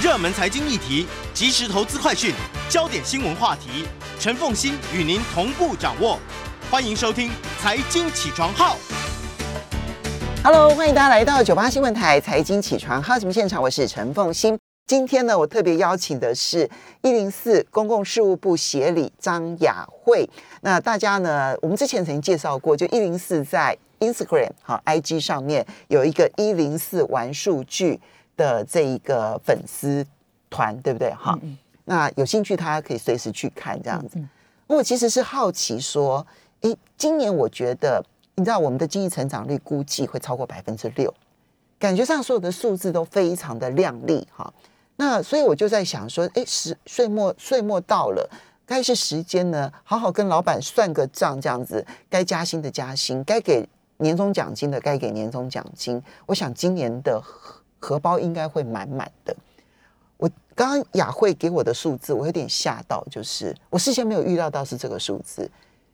热门财经议题、即时投资快讯、焦点新闻话题，陈凤欣与您同步掌握。欢迎收听《财经起床号》。Hello，欢迎大家来到九八新闻台财经起床号节目现场，我是陈凤欣。今天呢，我特别邀请的是一零四公共事务部协理张雅慧。那大家呢，我们之前曾经介绍过，就一零四在 Instagram 好 IG 上面有一个一零四玩数据的这一个粉丝团，对不对？哈、那有兴趣大家可以随时去看这样子。我其实是好奇说，诶，今年我觉得，你知道我们的经济成长率估计会超过百分之六，感觉上所有的数字都非常的亮丽哈。那所以我就在想说，诶，时岁末岁末到了，该是时间呢，好好跟老板算个账，这样子，该加薪的加薪，该给年终奖金的该给年终奖金。我想今年的荷包应该会满满的。我刚刚雅慧给我的数字，我有点吓到，就是我事先没有预料到是这个数字，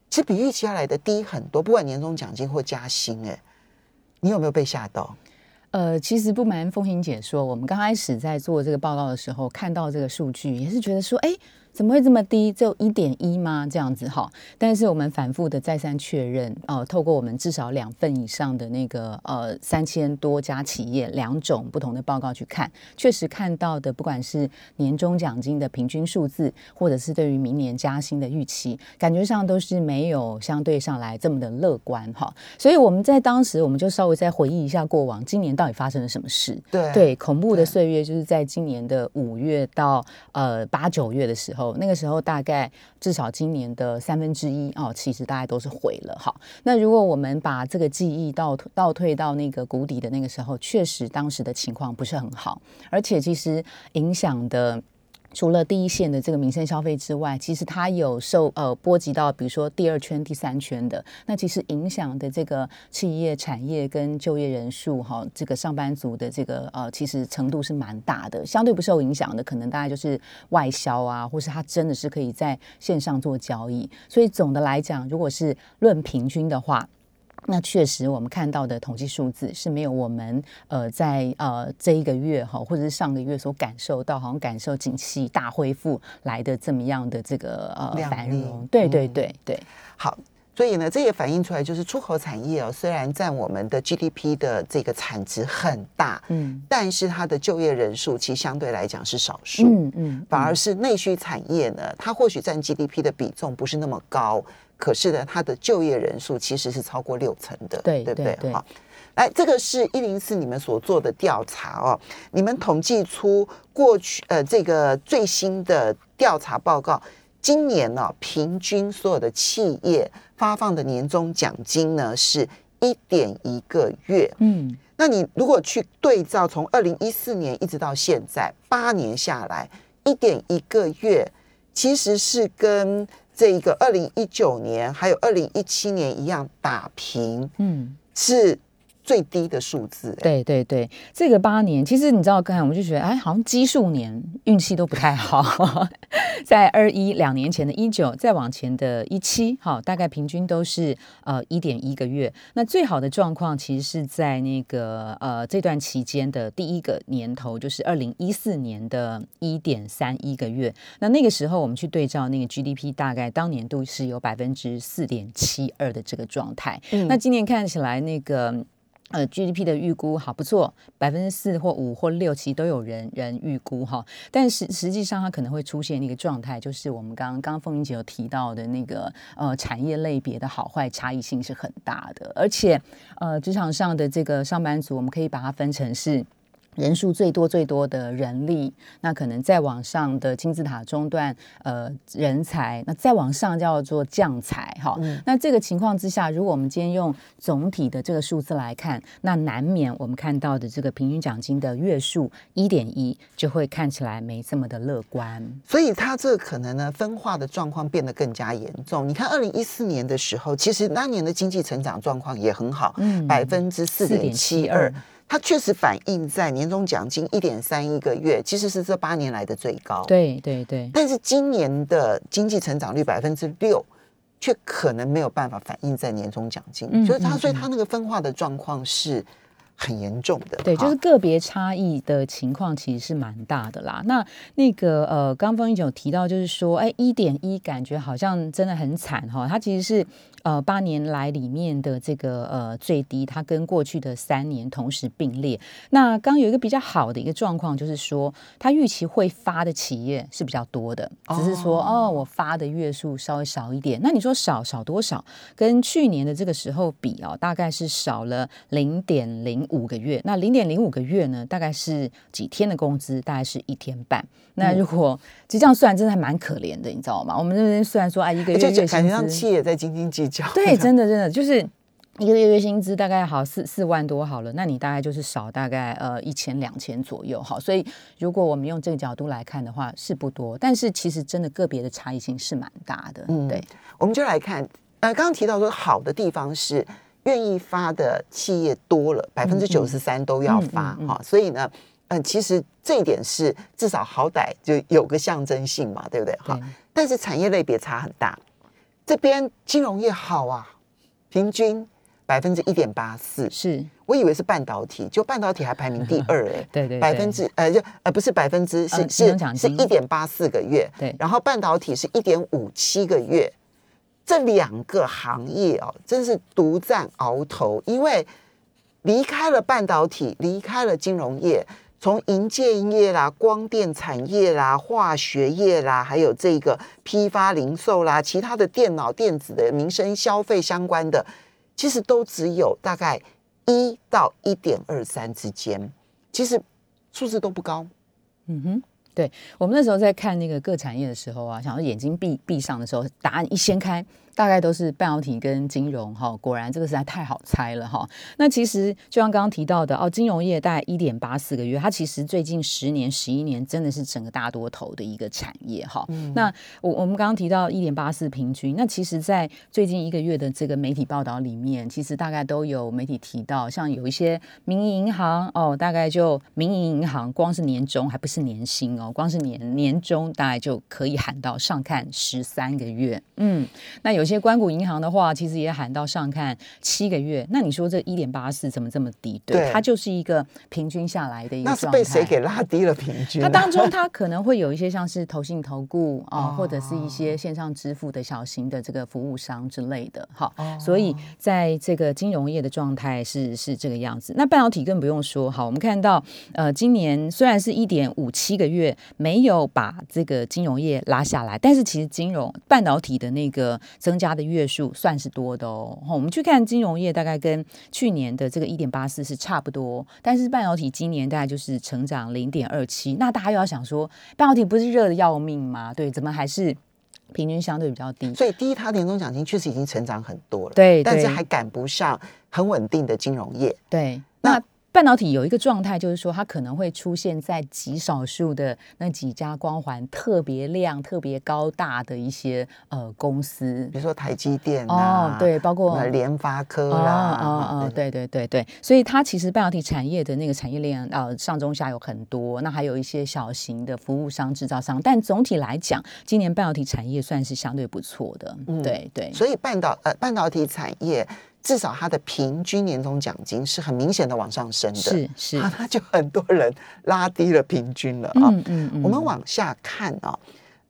其实比预期要来的低很多，不管年终奖金或加薪，哎，你有没有被吓到？呃，其实不瞒风行姐说，我们刚开始在做这个报告的时候，看到这个数据，也是觉得说，哎，怎么会这么低？只有一点一吗？这样子哈。但是我们反复的再三确认，呃，透过我们至少两份以上的那个呃三千多家企业两种不同的报告去看，确实看到的，不管是年终奖金的平均数字，或者是对于明年加薪的预期，感觉上都是没有相对上来这么的乐观哈。所以我们在当时，我们就稍微再回忆一下过往，今年到底发生了什么事？对对，恐怖的岁月就是在今年的五月到呃八九月的时候，那个时候大概至少今年的三分之一哦，其实大概都是毁了哈。那如果我们把这个记忆倒倒退到那个谷底的那个时候，确实当时的情况不是很好，而且其实影响的。除了第一线的这个民生消费之外，其实它有受呃波及到，比如说第二圈、第三圈的，那其实影响的这个企业、产业跟就业人数哈，这个上班族的这个呃，其实程度是蛮大的。相对不受影响的，可能大概就是外销啊，或是它真的是可以在线上做交易。所以总的来讲，如果是论平均的话，那确实，我们看到的统计数字是没有我们呃在呃这一个月哈，或者是上个月所感受到，好像感受景气大恢复来的这么样的这个呃繁荣。对对嗯对对，好，所以呢，这也反映出来，就是出口产业哦，虽然占我们的 GDP 的这个产值很大，嗯但是它的就业人数其实相对来讲是少数。嗯嗯，反而是内需产业呢，它或许占 GDP 的比重不是那么高，可是呢，它的就业人数其实是超过六成的，对对不对好，来，这个是一零四你们所做的调查哦，你们统计出过去呃这个最新的调查报告，今年呢、平均所有的企业发放的年终奖金呢是一点一个月，嗯。那你如果去对照从二零一四年一直到现在八年下来，一点一个月，其实是跟这一个二零一九年还有二零一七年一样打平，嗯。是最低的数字、欸。对对对，这个八年，其实你知道，刚才我们就觉得，哎，好像奇数年运气都不太好，在二一两年前的一九，再往前的一七，好，大概平均都是呃一点一个月。那最好的状况其实是在那个呃这段期间的第一个年头，就是二零一四年的一点三一个月。那那个时候我们去对照那个 GDP，大概当年度是有百分之四点七二的这个状态。嗯那今年看起来那个。呃，GDP 的预估好不错，百分之四或五或六，其实都有人人预估哈。但实实际上，它可能会出现一个状态，就是我们刚刚刚刚凤英姐有提到的那个呃产业类别的好坏差异性是很大的，而且呃职场上的这个上班族，我们可以把它分成是。人数最多最多的人力，那可能再往上的金字塔中段，呃，人才，那再往上叫做将才，哈。那这个情况之下，如果我们今天用总体的这个数字来看，那难免我们看到的这个平均奖金的月数一点一，就会看起来没这么的乐观。所以它这可能呢分化的状况变得更加严重。你看，二零一四年的时候，其实那年的经济成长状况也很好，嗯百分之四点七二。它确实反映在年终奖金一点三一个月，其实是这八年来的最高。对对对，但是今年的经济成长率百分之六，却可能没有办法反映在年终奖金，嗯就是它，嗯所以它那个分化的状况是很严重的。对，就是个别差异的情况其实是蛮大的啦。那那个呃，刚刚风英九提到，就是说，哎，一点一感觉好像真的很惨哈。它其实是呃八年来里面的这个呃最低，它跟过去的三年同时并列。那刚有一个比较好的一个状况，就是说它预期会发的企业是比较多的，只是说哦我发的月数稍微少一点。那你说少少多少？跟去年的这个时候比哦，大概是少了零点零五个月。那零点零五个月呢，大概是几天的工资？大概是一天半。那如果其实这样算，真的还蛮可怜的，你知道吗？我们这边虽然说啊，一个月就月感觉上薪资企业在斤斤计较。对，真的真的就是。一个月月薪资大概好四四万多好了，那你大概就是少大概呃一千两千左右好，所以如果我们用这个角度来看的话是不多，但是其实真的个别的差异性是蛮大的，嗯对，我们就来看，呃，刚刚提到说好的地方是愿意发的企业多了，百分之九十三都要发嗯嗯嗯。哈、所以呢，嗯、其实这一点是至少好歹就有个象征性嘛，对不对？哈对，但是产业类别差很大，这边金融业好啊，平均百分之一点八四，是，我以为是半导体，就半导体还排名第二 哎、对对对。百分之呃就呃不是百分之是、呃是是一点八四个月，对。然后半导体是一点五七个月，这两个行业哦，真是独占鳌头，因为离开了半导体，离开了金融业。从营建业啦、光电产业啦、化学业啦，还有这个批发零售啦，其他的电脑电子的民生消费相关的，其实都只有大概一到一点二三之间，其实数字都不高。嗯哼。对我们那时候在看那个各产业的时候啊，想要眼睛闭闭上的时候，答案一掀开，大概都是半导体跟金融哈。果然这个实在太好猜了哈。那其实就像刚刚提到的哦，金融业大概一点八四个月，它其实最近十年、十一年真的是整个大多头的一个产业哈。那我我们刚刚提到一点八四平均，那其实在最近一个月的这个媒体报道里面，其实大概都有媒体提到，像有一些民营银行哦，大概就民营银行光是年终还不是年薪哦，光是年年终大概就可以喊到上看十三个月，嗯，那有些关谷银行的话，其实也喊到上看七个月，那你说这一点八四怎么这么低？对，对它就是一个平均下来的一个那是。被谁给拉低了平均、啊？它当中它可能会有一些像是投信投顾啊、哦或者是一些线上支付的小型的这个服务商之类的，好、哦所以在这个金融业的状态是是这个样子。那半导体更不用说，好，我们看到呃，今年虽然是一点五七个月没有把这个金融业拉下来，但是其实金融半导体的那个增加的月数算是多的哦。哈我们去看金融业，大概跟去年的这个一点八四是差不多，但是半导体今年大概就是成长零点二七。那大家又要想说，半导体不是热的要命吗？对，怎么还是平均相对比较低？所以第一，它年终奖金确实已经成长很多了，对对但是还赶不上很稳定的金融业。对，那那半导体有一个状态，就是说它可能会出现在极少数的那几家光环特别亮、特别高大的一些呃公司。比。如说台积电啊，哦，对，包括呃联发科哦啦，哦哦，对对对对，所以它其实半导体产业的那个产业链呃上中下有很多，那还有一些小型的服务商、制造商，但总体来讲，今年半导体产业算是相对不错的，对对，所以半导呃半导体产业至少它的平均年终奖金是很明显的往上升的，是是，啊，那就很多人拉低了平均了啊。嗯嗯嗯，我们往下看啊，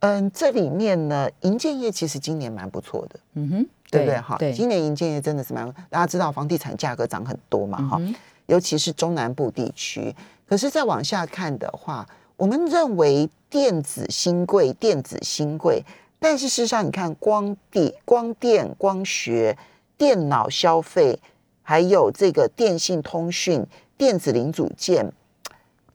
嗯，这里面呢，银建业其实今年蛮不错的，嗯哼，对不对？哈，对，今年银建业真的是蛮，大家知道房地产价格涨很多嘛，哈、嗯尤其是中南部地区。可是再往下看的话，我们认为电子新贵，电子新贵，但是事实上，你看光地、光电、光学、电脑消费，还有这个电信通讯、电子零组件。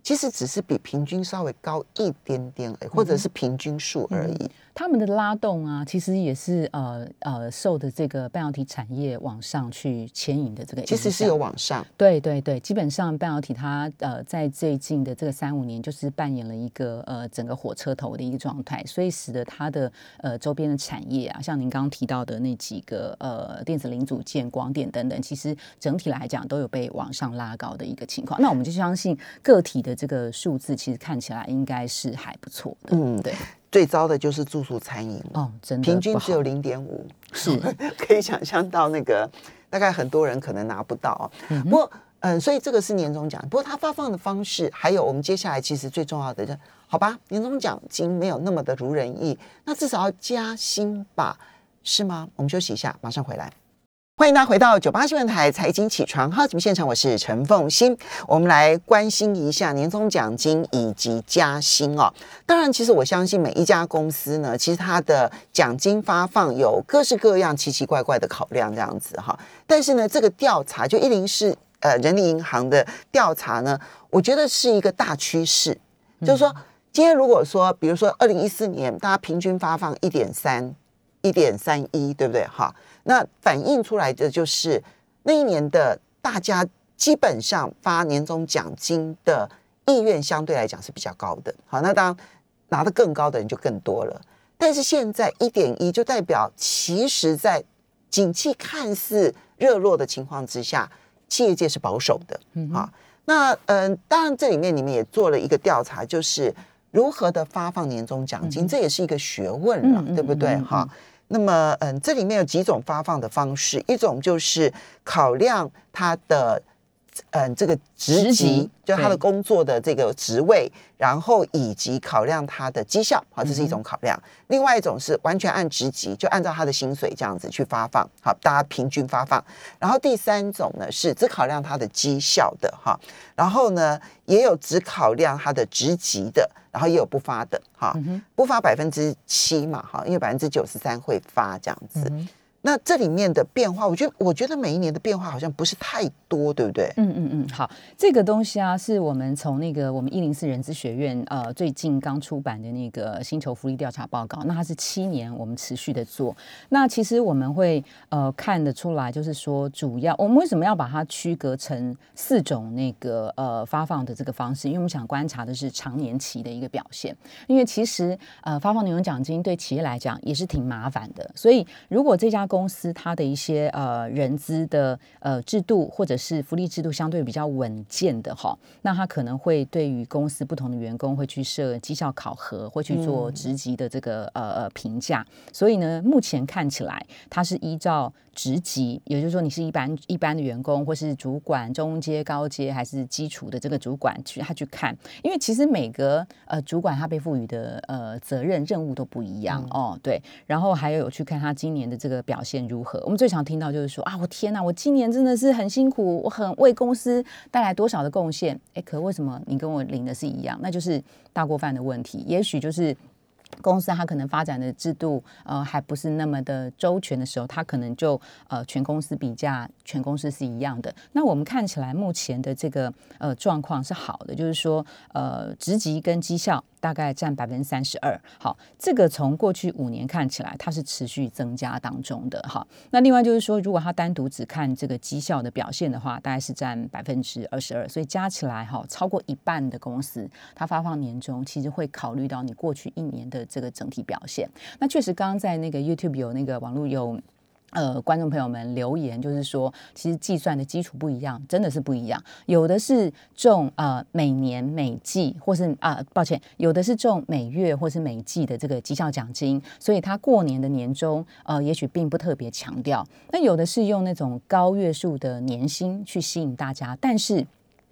其实只是比平均稍微高一点点而已，或者是平均数而已。他们的拉动啊，其实也是呃呃受的这个半导体产业往上去牵引的这个其实是有往上，对对对，基本上半导体它呃在最近的这个三五年，就是扮演了一个呃整个火车头的一个状态，所以使得它的呃周边的产业啊，像您刚刚提到的那几个呃电子零组件、光电等等，其实整体来讲都有被往上拉高的一个情况。那我们就相信个体的这个数字，其实看起来应该是还不错的。嗯对，最糟的就是住宿餐饮，哦，真的平均只有零点五，是 可以想象到那个大概很多人可能拿不到哦。嗯不过嗯，所以这个是年终奖。不过它发放的方式，还有我们接下来其实最重要的就，好吧，年终奖金没有那么的如人意，那至少要加薪吧，是吗？我们休息一下，马上回来。欢迎大家回到九八新闻台财经起床号节目现场，我是陈凤欣。我们来关心一下年终奖金以及加薪哦。当然，其实我相信每一家公司呢，其实它的奖金发放有各式各样奇奇怪怪的考量，这样子哈。但是呢，这个调查就一零是呃人力银行的调查呢，我觉得是一个大趋势，就是说，今天如果说，比如说二零一四年大家平均发放一点三、一点三一，对不对？哈。那反映出来的就是那一年的大家基本上发年终奖金的意愿相对来讲是比较高的。好，那当然拿的更高的人就更多了。但是现在一点一就代表，其实在景气看似热络的情况之下，企业界是保守的。嗯，好，那嗯，当然这里面你们也做了一个调查，就是如何的发放年终奖金，这也是一个学问了，对不对？哈。那么，嗯，这里面有几种发放的方式，一种就是考量它的。嗯，这个职级就他的工作的这个职位，然后以及考量他的绩效，好，这是一种考量。另外一种是完全按职级，就按照他的薪水这样子去发放，好，大家平均发放。然后第三种呢是只考量他的绩效的，哈，然后呢也有只考量他的职级的，然后也有不发的，哈，不发百分之七嘛，哈，因为百分之九十三会发这样子。那这里面的变化，我觉得，我觉得每一年的变化好像不是太多，对不对？嗯嗯嗯，好，这个东西啊，是我们从那个我们一零四人资学院呃最近刚出版的那个薪酬福利调查报告，那它是七年我们持续的做。那其实我们会呃看得出来，就是说主要我们为什么要把它区隔成四种那个呃发放的这个方式？因为我们想观察的是长年期的一个表现。因为其实呃发放年终奖金对企业来讲也是挺麻烦的，所以如果这家公司它的一些呃人资的呃制度或者是福利制度相对比较稳健的哈，那它可能会对于公司不同的员工会去设绩效考核，会去做职级的这个呃呃评价。所以呢，目前看起来它是依照职级，也就是说你是一般一般的员工，或是主管、中阶、高阶，还是基础的这个主管去他去看，因为其实每个呃主管他被赋予的呃责任任务都不一样哦，对。然后还有有去看他今年的这个表。表现如何？我们最常听到就是说啊，我天哪，我今年真的是很辛苦，我很为公司带来多少的贡献？哎，可为什么你跟我领的是一样？那就是大锅饭的问题。也许就是公司它可能发展的制度呃还不是那么的周全的时候，它可能就呃全公司比价，全公司是一样的。那我们看起来目前的这个呃状况是好的，就是说呃职级跟绩效。大概占百分之三十二，好，这个从过去五年看起来，它是持续增加当中的，哈。那另外就是说，如果它单独只看这个绩效的表现的话，大概是占百分之二十二，所以加起来哈，超过一半的公司，它发放年终其实会考虑到你过去一年的这个整体表现。那确实，刚刚在那个 YouTube 有那个网络有。呃，观众朋友们留言就是说，其实计算的基础不一样，真的是不一样。有的是中呃每年每季，或是啊，抱歉，有的是中每月或是每季的这个绩效奖金，所以他过年的年终呃，也许并不特别强调。那有的是用那种高月数的年薪去吸引大家，但是。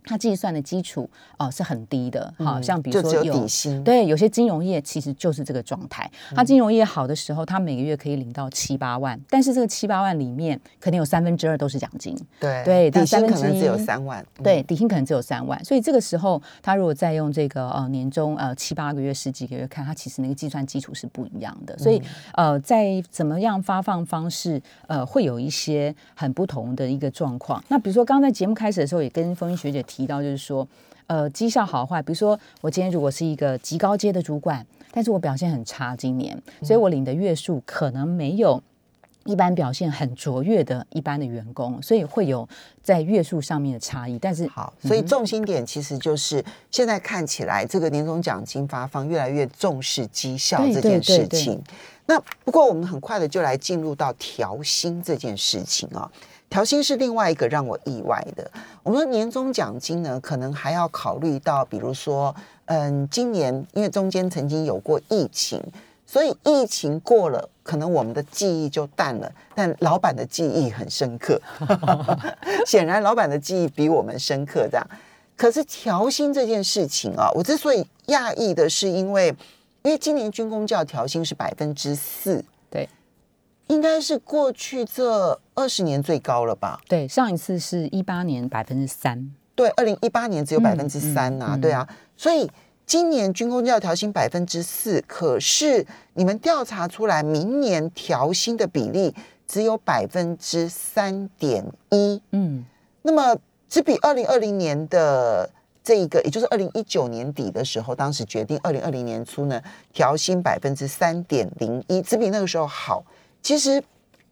它计算的基础哦是很低的，好像比如说有底薪，对，有些金融业其实就是这个状态。它金融业好的时候，它每个月可以领到七八万，但是这个七八万里面肯定有三分之二都是奖金，对对，底薪可能只有三万，对，底薪可能只有三万。所以这个时候，他如果再用这个呃年终呃七八个月、十几个月看，它其实那个计算基础是不一样的。所以呃，在怎么样发放方式呃会有一些很不同的一个状况。那比如说刚刚在节目开始的时候，也跟风云学姐提。提到就是说，呃，绩效好坏，比如说我今天如果是一个极高阶的主管，但是我表现很差，今年，所以我领的月数可能没有一般表现很卓越的一般的员工，所以会有在月数上面的差异。但是好，所以重心点其实就是现在看起来，这个年终奖金发放越来越重视绩效这件事情。那不过我们很快的就来进入到调薪这件事情啊。调薪是另外一个让我意外的。我们说年终奖金呢，可能还要考虑到，比如说，嗯，今年因为中间曾经有过疫情，所以疫情过了，可能我们的记忆就淡了，但老板的记忆很深刻。显然，老板的记忆比我们深刻。这样，可是调薪这件事情啊，我之所以讶异的是，因为因为今年军工教调薪是百分之四，对应该是过去这二十年最高了吧？对，上一次是一八年百分之三，对，二零一八年只有嗯百分之三呐，嗯对啊，所以今年军工要调薪百分之四，可是你们调查出来明年调薪的比例只有百分之三点一，嗯，那么只比二零二零年的这一个，也就是二零一九年底的时候，当时决定二零二零年初呢调薪百分之三点零一，只比那个时候好。其实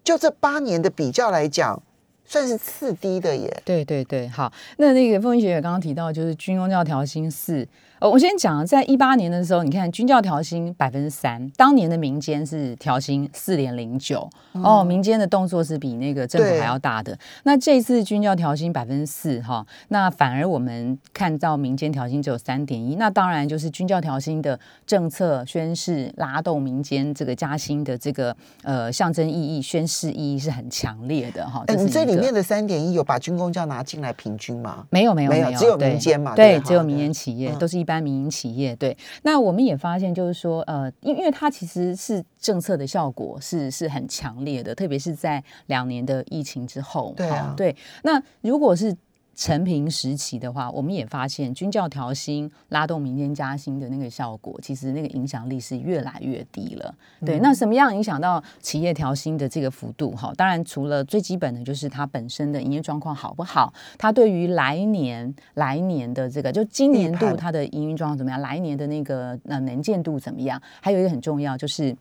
就这八年的比较来讲，算是次低的耶。对对对，好，那那个凤仪学姐刚刚提到，就是军工教调薪四，呃，我先讲，在一八年的时候，你看军教调薪百分之三，当年的民间是调薪四点零九，哦，民间的动作是比那个政府还要大的。那这次军教调薪百分之四，哈，那反而我们看到民间调薪只有三点一，那当然就是军教调薪的政策宣示拉动民间这个加薪的这个呃象征意义、宣示意义是很强烈的哈。哎，是你这里面的三点一有把军工教拿进来平均吗？没有没有没有只有民间嘛对只有民间企业，嗯都是一般民营企业。对，那我们也发现，就是说，呃，因因为它其实是政策的效果是是很强烈的，特别是在两年的疫情之后。对啊哈对。那如果是陈平时期的话，我们也发现军教调薪拉动民间加薪的那个效果，其实那个影响力是越来越低了。对，那什么样影响到企业调薪的这个幅度？哈，当然除了最基本的就是它本身的营业状况好不好，它对于来年来年的这个就今年度它的营运状况怎么样，来年的那个呃能见度怎么样？还有一个很重要就是。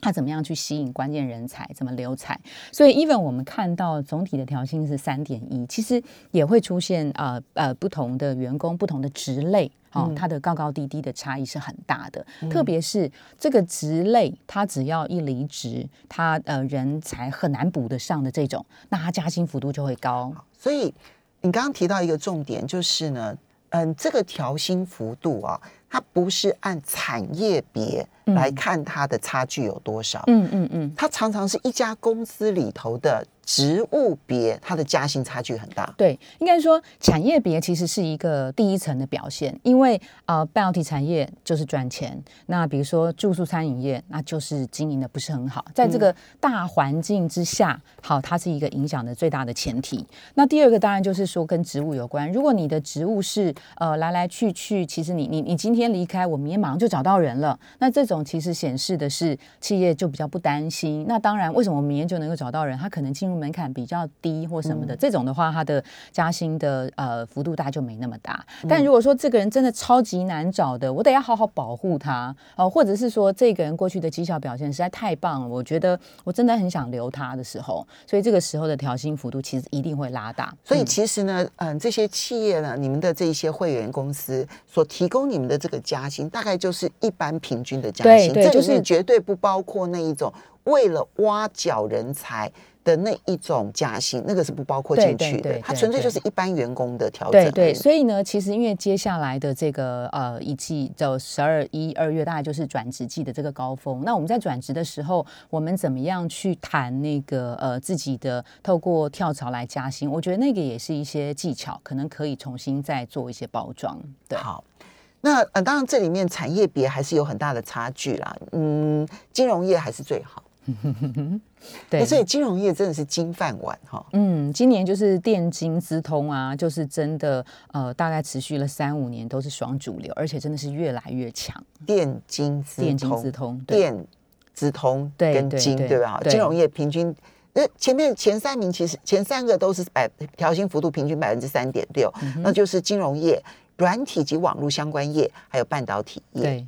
它怎么样去吸引关键人才？怎么留才？所以，even 我们看到总体的调薪是三点一，其实也会出现呃呃不同的员工、不同的职类。哦，它的高高低低的差异是很大的，特别是这个职类，他只要一离职，他呃人才很难补得上的这种，那他加薪幅度就会高。所以你刚刚提到一个重点，就是呢，嗯，这个调薪幅度啊，它不是按产业别来看它的差距有多少，嗯嗯嗯，它常常是一家公司里头的职务别，它的加薪差距很大。对，应该说产业别其实是一个第一层的表现，因为呃半导体产业就是赚钱，那比如说住宿餐饮业，那就是经营的不是很好，在这个大环境之下，好，它是一个影响的最大的前提。那第二个当然就是说跟职务有关，如果你的职务是呃来来去去，其实你你你今天离开，我明天马上就找到人了，那这种其实显示的是企业就比较不担心。那当然，为什么我明天就能够找到人？他可能进入门槛比较低或什么的，这种的话，他的加薪的呃幅度大概就没那么大。但如果说这个人真的超级难找的，我得要好好保护他哦、或者是说这个人过去的绩效表现实在太棒了，我觉得我真的很想留他的时候，所以这个时候的调薪幅度其实一定会拉大。所以其实呢，嗯，这些企业呢，你们的这一些会员公司所提供你们的这个加薪，大概就是一般平均的加薪，这对对就是里面绝对不包括那一种为了挖角人才的那一种加薪，那个是不包括进去的它纯粹就是一般员工的调整。对对，所以呢，其实因为接下来的这个呃一季，就十二一二月，大概就是转职季的这个高峰。那我们在转职的时候，我们怎么样去谈那个呃自己的透过跳槽来加薪？我觉得那个也是一些技巧，可能可以重新再做一些包装。对，好，那呃，当然这里面产业别还是有很大的差距啦。嗯，金融业还是最好，对，所以金融业真的是金饭碗哈。嗯，今年就是电金资通啊，就是真的呃，大概持续了三五年都是双主流，而且真的是越来越强。电金资电金通资通，电资通跟金，对对吧？对金融业平均，那，前面前三名其实前三个都是百调薪幅度平均百分之三点六，嗯那就是金融业、软体及网络相关业，还有半导体业。对。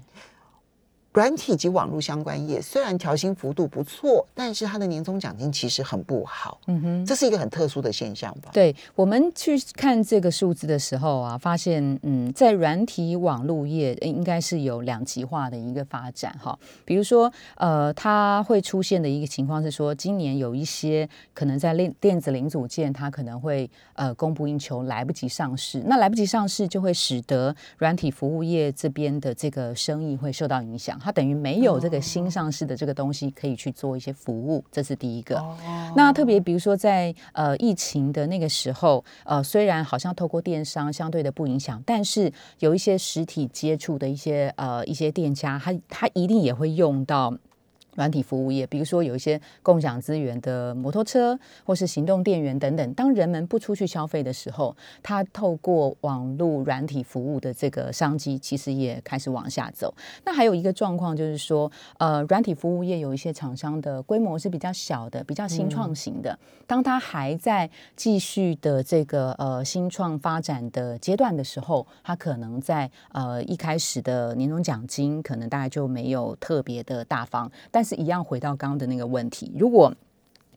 软体及网络相关业虽然调薪幅度不错，但是它的年终奖金其实很不好，嗯哼。这是一个很特殊的现象吧？对我们去看这个数字的时候啊，发现嗯，在软体网络业呃应该是有两极化的一个发展哈。比如说，呃，它会出现的一个情况是说，今年有一些可能在电电子零组件，它可能会呃供不应求，来不及上市。那来不及上市，就会使得软体服务业这边的这个生意会受到影响。它等于没有这个新上市的这个东西可以去做一些服务，这是第一个。那特别比如说在呃疫情的那个时候，呃虽然好像透过电商相对的不影响，但是有一些实体接触的一些呃一些店家，他他一定也会用到。软体服务业，比如说有一些共享资源的摩托车，或是行动电源等等。当人们不出去消费的时候，它透过网络软体服务的这个商机，其实也开始往下走。那还有一个状况就是说，呃，软体服务业有一些厂商的规模是比较小的，比较新创型的。当它还在继续的这个呃新创发展的阶段的时候，它可能在呃一开始的年终奖金可能大概就没有特别的大方，但但是一样回到刚刚的那个问题，如果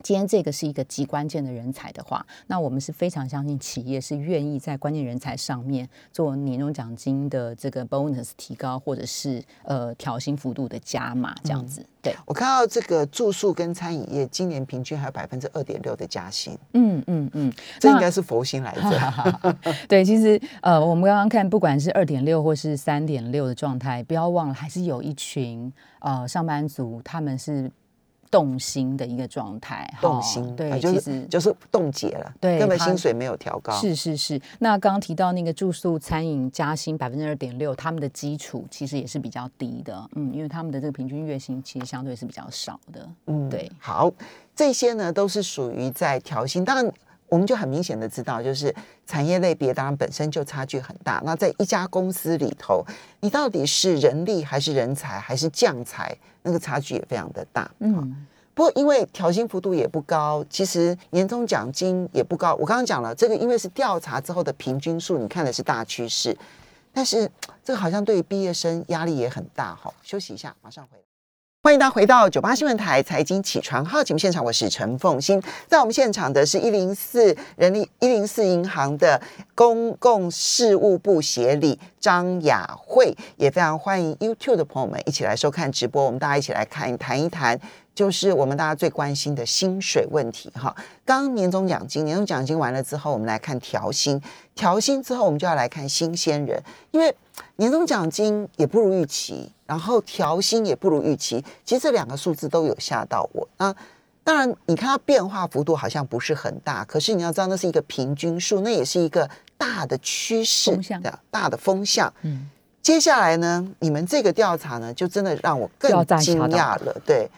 今天这个是一个极关键的人才的话，那我们是非常相信企业是愿意在关键人才上面做年终奖金的这个 bonus 提高，或者是呃调薪幅度的加码这样子。对我看到这个住宿跟餐饮业今年平均还有百分之二点六的加薪，嗯嗯嗯，这应该是佛心来着。对，其实呃，我们刚刚看，不管是二点六或是三点六的状态，不要忘了，还是有一群呃上班族，他们是。动心的一个状态，动心对，其实就是冻结了，对，根本薪水没有调高。是是是，那刚刚提到那个住宿餐饮加薪百分之二点六，他们的基础其实也是比较低的，嗯，因为他们的这个平均月薪其实相对是比较少的，嗯，对。好，这些呢都是属于在调薪，当然我们就很明显的知道，就是产业类别当然本身就差距很大。那在一家公司里头，你到底是人力还是人才还是将才？那个差距也非常的大，嗯，不过因为调薪幅度也不高，其实年终奖金也不高。我刚刚讲了，这个因为是调查之后的平均数，你看的是大趋势，但是这个好像对于毕业生压力也很大。哈，休息一下，马上回来。欢迎大家回到九八新闻台财经起床号节目现场，我是陈凤欣，在我们现场的是一零四人力一零四银行的公共事务部协理张雅慧，也非常欢迎 YouTube 的朋友们一起来收看直播，我们大家一起来看谈一谈。就是我们大家最关心的薪水问题哈。刚年终奖金，年终奖金完了之后，我们来看调薪。调薪之后，我们就要来看新鲜人，因为年终奖金也不如预期，然后调薪也不如预期。其实这两个数字都有吓到我。啊当然，你看它变化幅度好像不是很大，可是你要知道，那是一个平均数，那也是一个大的趋势的大的风向。嗯。接下来呢，你们这个调查呢，就真的让我更惊讶了。对。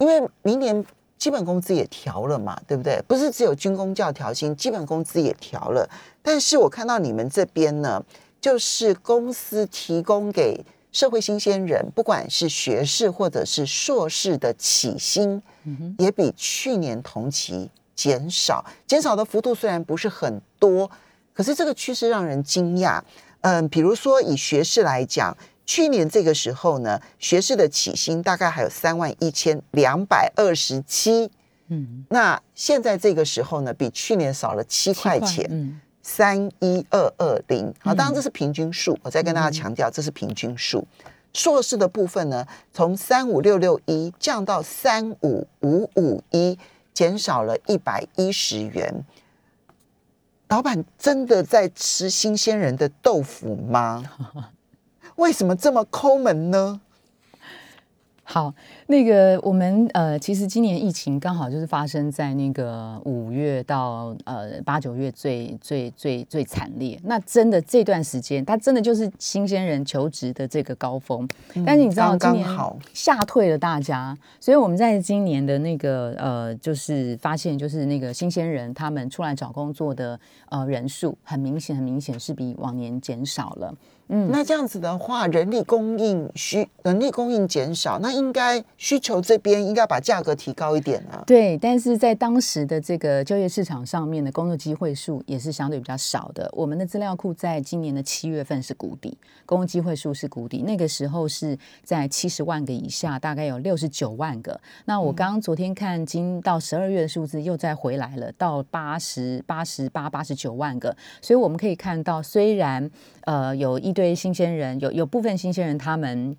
因为明年基本工资也调了嘛，对不对？不是只有军工教调薪，基本工资也调了。但是我看到你们这边呢，就是公司提供给社会新鲜人，不管是学士或者是硕士的起薪，也比去年同期减少。减少的幅度虽然不是很多，可是这个趋势让人惊讶。嗯，比如说以学士来讲。去年这个时候呢，学士的起薪大概还有三万一千两百二十七，嗯，那现在这个时候呢，比去年少了七块钱，嗯，三一二二零，好，当然这是平均数，我再跟大家强调，这是平均数。硕士的部分呢，从三五六六一降到三五五五一，减少了一百一十元。老板真的在吃新鲜人的豆腐吗？为什么这么抠门呢？好，那个我们呃，其实今年疫情刚好就是发生在那个五月到呃八九月最最最最惨烈。那真的这段时间，它真的就是新鲜人求职的这个高峰。但是你知道，今年吓退了大家，所以我们在今年的那个呃，就是发现，就是那个新鲜人他们出来找工作的呃人数，很明显很明显是比往年减少了。嗯，那这样子的话，人力供应需人力供应减少，那应该需求这边应该把价格提高一点啊。对，但是在当时的这个就业市场上面的工作机会数也是相对比较少的。我们的资料库在今年的七月份是谷底，工作机会数是谷底，那个时候是在七十万个以下，大概有六十九万个。那我刚刚昨天看，今到十二月的数字又再回来了，到八十八十八八十九万个。所以我们可以看到，虽然呃有一。堆新鲜人有有部分新鲜人，他们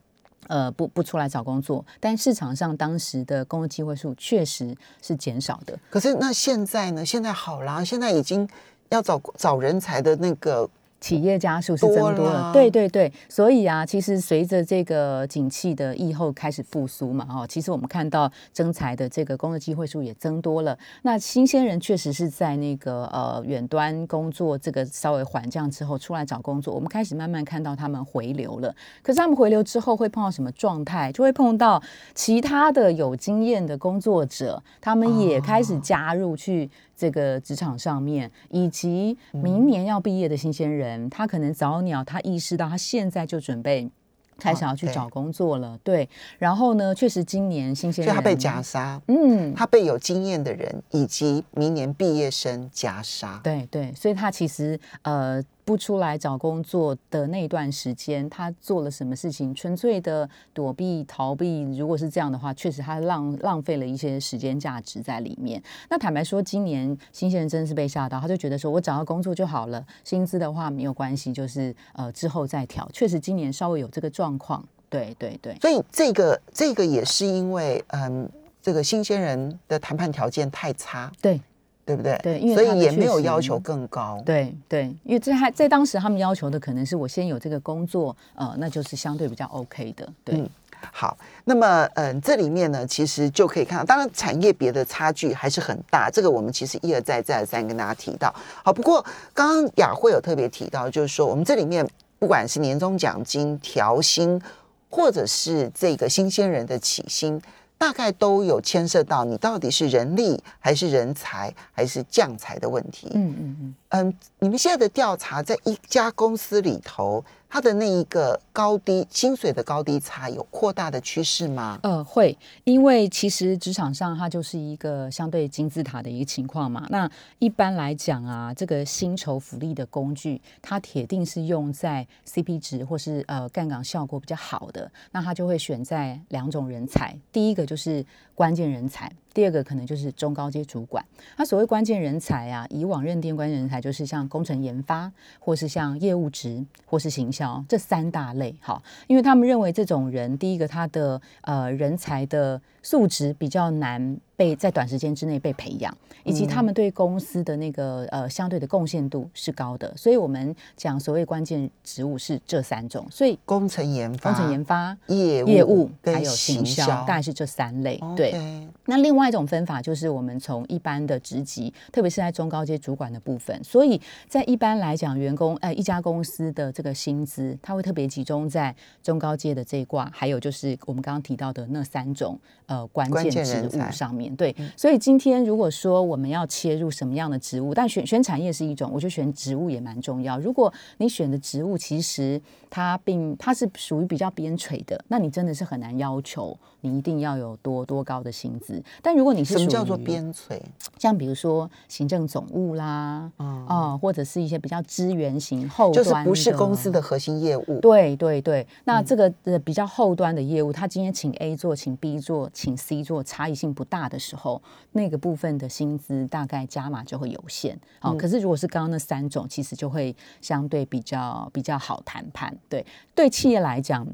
呃不不出来找工作，但市场上当时的工作机会数确实是减少的。可是那现在呢？现在好啦，现在已经要找找人才的那个企业家数是增多多了了，对对对，所以啊，其实随着这个景气的疫后开始复苏嘛，哦，其实我们看到征才的这个工作机会数也增多了。那新鲜人确实是在那个呃远端工作这个稍微缓降之后出来找工作，我们开始慢慢看到他们回流了。可是他们回流之后会碰到什么状态？就会碰到其他的有经验的工作者，他们也开始加入去这个职场上面，以及明年要毕业的新鲜人，他可能早鸟，他意识到他现在就准备。开始要去找工作了，对，然后呢，确实今年新鲜人所以他被夹杀，嗯，他被有经验的人以及明年毕业生夹杀。对对，所以他其实呃不出来找工作的那段时间，他做了什么事情？纯粹的躲避逃避，如果是这样的话，确实他浪浪费了一些时间价值在里面。那坦白说，今年新鲜人真的是被吓到，他就觉得说我找到工作就好了，薪资的话没有关系，就是呃之后再调。确实今年稍微有这个状况，对对对。所以这个这个也是因为嗯，这个新鲜人的谈判条件太差，对对不对？对因为所以也没有要求更高。对对，因为这还在当时他们要求的可能是我先有这个工作，呃，那就是相对比较 OK 的，对。嗯好，那么嗯，这里面呢，其实就可以看到，当然产业别的差距还是很大，这个我们其实一而再再而三跟大家提到。好，不过刚刚雅慧有特别提到，就是说我们这里面不管是年终奖金、调薪，或者是这个新鲜人的起薪。大概都有牵涉到你到底是人力还是人才还是将才的问题。嗯嗯嗯，嗯，你们现在的调查在一家公司里头，它的那一个高低薪水的高低差有扩大的趋势吗？呃，会，因为其实职场上它就是一个相对金字塔的一个情况嘛。那一般来讲啊，这个薪酬福利的工具，它铁定是用在 CP 值或是呃干岗效果比较好的，那它就会选在两种人才，第一个就是关键人才。第二个可能就是中高阶主管。那所谓关键人才啊，以往认定关键人才就是像工程研发，或是像业务职，或是行销这三大类。好，因为他们认为这种人，第一个他的呃人才的素质比较难被在短时间之内被培养，以及他们对公司的那个呃相对的贡献度是高的。所以我们讲所谓关键职务是这三种，所以工程研发、工程研发。业务、业务还有行销，大概是这三类。对，那另外一种分法就是我们从一般的职级，特别是在中高阶主管的部分，所以在一般来讲，员工呃一家公司的这个薪资，它会特别集中在中高阶的这一挂，还有就是我们刚刚提到的那三种呃关关键职务上面。对，所以今天如果说我们要切入什么样的职务，但选选产业是一种，我觉得选职务也蛮重要。如果你选的职务其实它并它是属于比较边陲的，那你真的是很难要求你一定要有多多高的薪资。但如果你是什么叫做于边陲？像比如说行政总务啦，嗯啊、或者是一些比较资源型后就端，是不是公司的。核心业务？对对对，嗯那这个呃比较后端的业务，他今天请 A 做，请 B 做，请 C 做，差异性不大的时候，那个部分的薪资大概加码就会有限。好、嗯可是如果是刚刚那三种，其实就会相对比较比较好谈判。对，对企业来讲。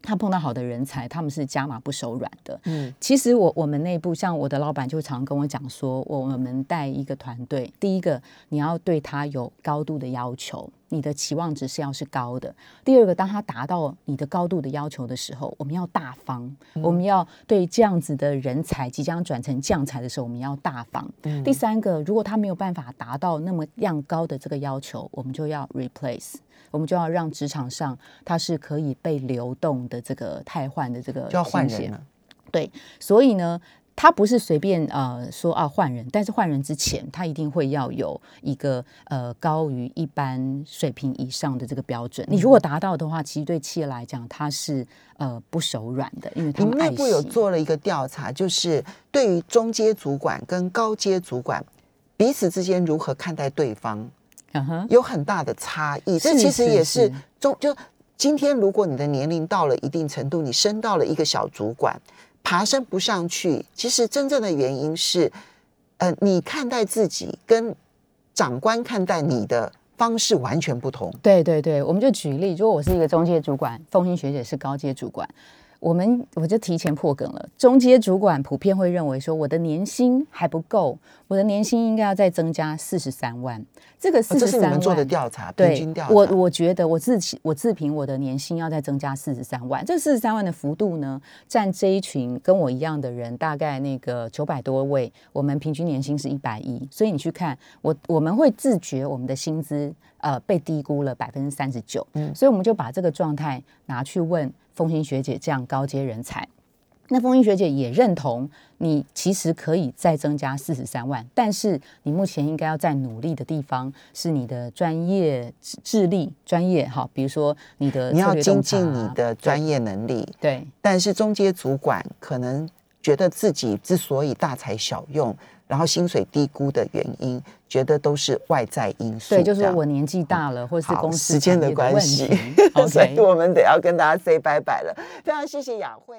他碰到好的人才，他们是加码不手软的。嗯，其实我我们内部，像我的老板就常跟我讲说，我们带一个团队，第一个你要对他有高度的要求，你的期望值是要是高的。第二个，当他达到你的高度的要求的时候，我们要大方，我们要对这样子的人才即将转成将才的时候，我们要大方。第三个，如果他没有办法达到那么样高的这个要求，我们就要 replace。我们就要让职场上他是可以被流动的这个汰换的这个就要换人了。对，所以呢，他不是随便呃说啊换人，但是换人之前，他一定会要有一个呃高于一般水平以上的这个标准。你如果达到的话，其实对企业来讲，他是呃不手软的，因为他你们内部有做了一个调查，就是对于中阶主管跟高阶主管彼此之间如何看待对方，嗯哼，有很大的差异。这是其实也是是中就今天，如果你的年龄到了一定程度，你升到了一个小主管，爬升不上去，其实真正的原因是，呃，你看待自己跟长官看待你的方式完全不同。对对对，我们就举例，如果我是一个中介主管，凤欣学姐是高阶主管。我们我就提前破梗了。中阶主管普遍会认为说，我的年薪还不够，我的年薪应该要再增加四十三万。这个四十三万，是你们做的调查，平对均调查。我我觉得我自己我自评我的年薪要再增加四十三万，这四十三万的幅度呢，占这一群跟我一样的人大概那个九百多位，我们平均年薪是一百一，所以你去看我我们会自觉我们的薪资呃被低估了百分之三十九，嗯所以我们就把这个状态拿去问风行学姐这样高阶人才。那风英学姐也认同，你其实可以再增加四十三万，但是你目前应该要再努力的地方是你的专业智智力、专业哈，比如说你的你要精进你的专业能力，对但是中阶主管可能觉得自己之所以大材小用，然后薪水低估的原因，觉得都是外在因素。对，就是说我年纪大了，或是公司时间的关系题 所以我们得要跟大家 say 拜拜了。非常谢谢雅慧。